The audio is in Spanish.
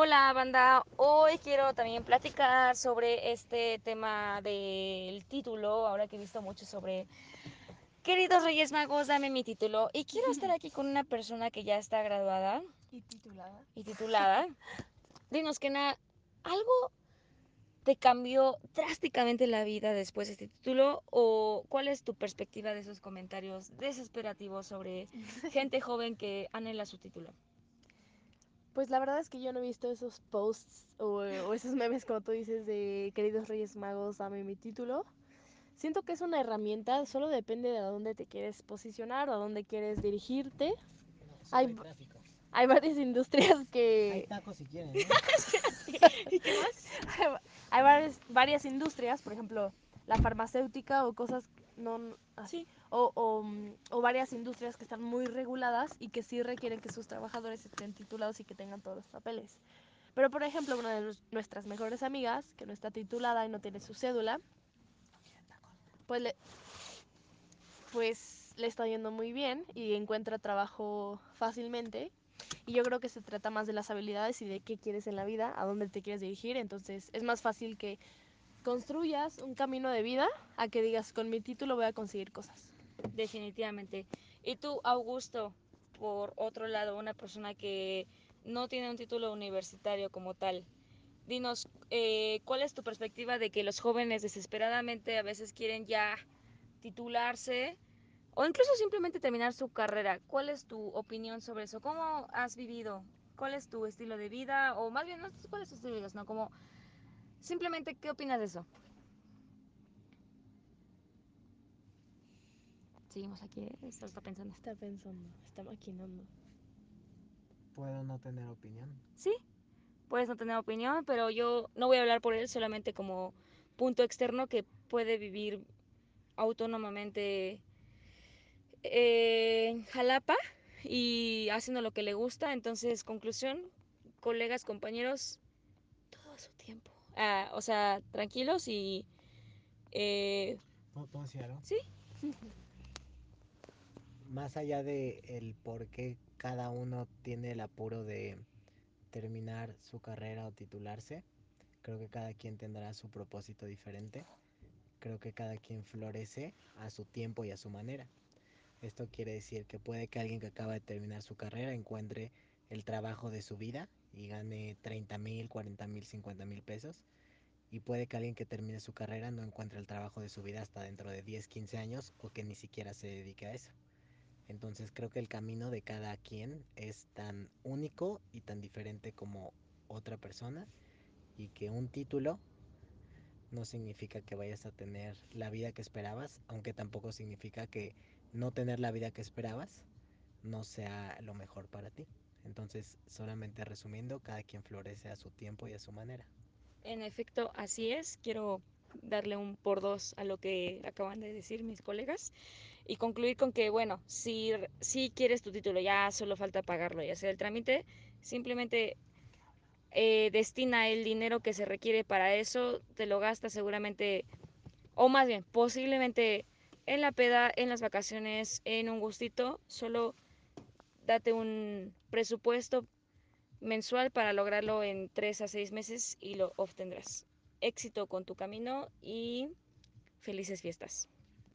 Hola banda, hoy quiero también platicar sobre este tema del título, ahora que he visto mucho sobre Queridos Reyes Magos, dame mi título. Y quiero estar aquí con una persona que ya está graduada Y titulada. y titulada. Dinos que nada, algo te cambió drásticamente la vida después de este título o cuál es tu perspectiva de esos comentarios desesperativos sobre gente joven que anhela su título. Pues la verdad es que yo no he visto esos posts o, o esos memes, como tú dices, de queridos Reyes Magos, dame mi título. Siento que es una herramienta, solo depende de a dónde te quieres posicionar o a dónde quieres dirigirte. Hay, Hay- tráfico. Hay varias industrias Hay que... tacos si quieren, ¿no? ¿Y qué más? Hay varias, varias industrias, por ejemplo, la farmacéutica o cosas no así. O, o, mm, o varias industrias que están muy reguladas y que sí requieren que sus trabajadores estén titulados y que tengan todos los papeles. Pero, por ejemplo, una de nuestras mejores amigas, que no está titulada y no tiene su cédula, pues le, pues le está yendo muy bien y encuentra trabajo fácilmente. Y yo creo que se trata más de las habilidades y de qué quieres en la vida, a dónde te quieres dirigir. Entonces es más fácil que construyas un camino de vida a que digas, con mi título voy a conseguir cosas. Definitivamente. Y tú, Augusto, por otro lado, una persona que no tiene un título universitario como tal, dinos, eh, ¿cuál es tu perspectiva de que los jóvenes desesperadamente a veces quieren ya titularse o incluso simplemente terminar su carrera? ¿Cuál es tu opinión sobre eso? ¿Cómo has vivido? ¿Cuál es tu estilo de vida? O más bien, no cuál es tu estilo de vida, sino como simplemente, ¿qué opinas de eso? Seguimos aquí, ¿eh? Esto está pensando. Está pensando, está maquinando. Puedo no tener opinión. Sí, puedes no tener opinión, pero yo no voy a hablar por él solamente como punto externo que puede vivir autónomamente en Jalapa y haciendo lo que le gusta. Entonces, conclusión, colegas, compañeros, todo a su tiempo. Ah, o sea, tranquilos y... eh, sí, Más allá de el por qué cada uno tiene el apuro de terminar su carrera o titularse, creo que cada quien tendrá su propósito diferente. Creo que cada quien florece a su tiempo y a su manera. Esto quiere decir que puede que alguien que acaba de terminar su carrera encuentre el trabajo de su vida y gane 30 mil, 40 mil, 50 mil pesos. Y puede que alguien que termine su carrera no encuentre el trabajo de su vida hasta dentro de 10, 15 años o que ni siquiera se dedique a eso. Entonces creo que el camino de cada quien es tan único y tan diferente como otra persona y que un título no significa que vayas a tener la vida que esperabas, aunque tampoco significa que no tener la vida que esperabas no sea lo mejor para ti. Entonces, solamente resumiendo, cada quien florece a su tiempo y a su manera. En efecto, así es. Quiero darle un por dos a lo que acaban de decir mis colegas y concluir con que, bueno, si, si quieres tu título, ya solo falta pagarlo y hacer el trámite, simplemente eh, destina el dinero que se requiere para eso, te lo gastas seguramente, o más bien, posiblemente en la peda, en las vacaciones, en un gustito, solo date un presupuesto mensual para lograrlo en 3 a 6 meses y lo obtendrás. Éxito con tu camino y felices fiestas.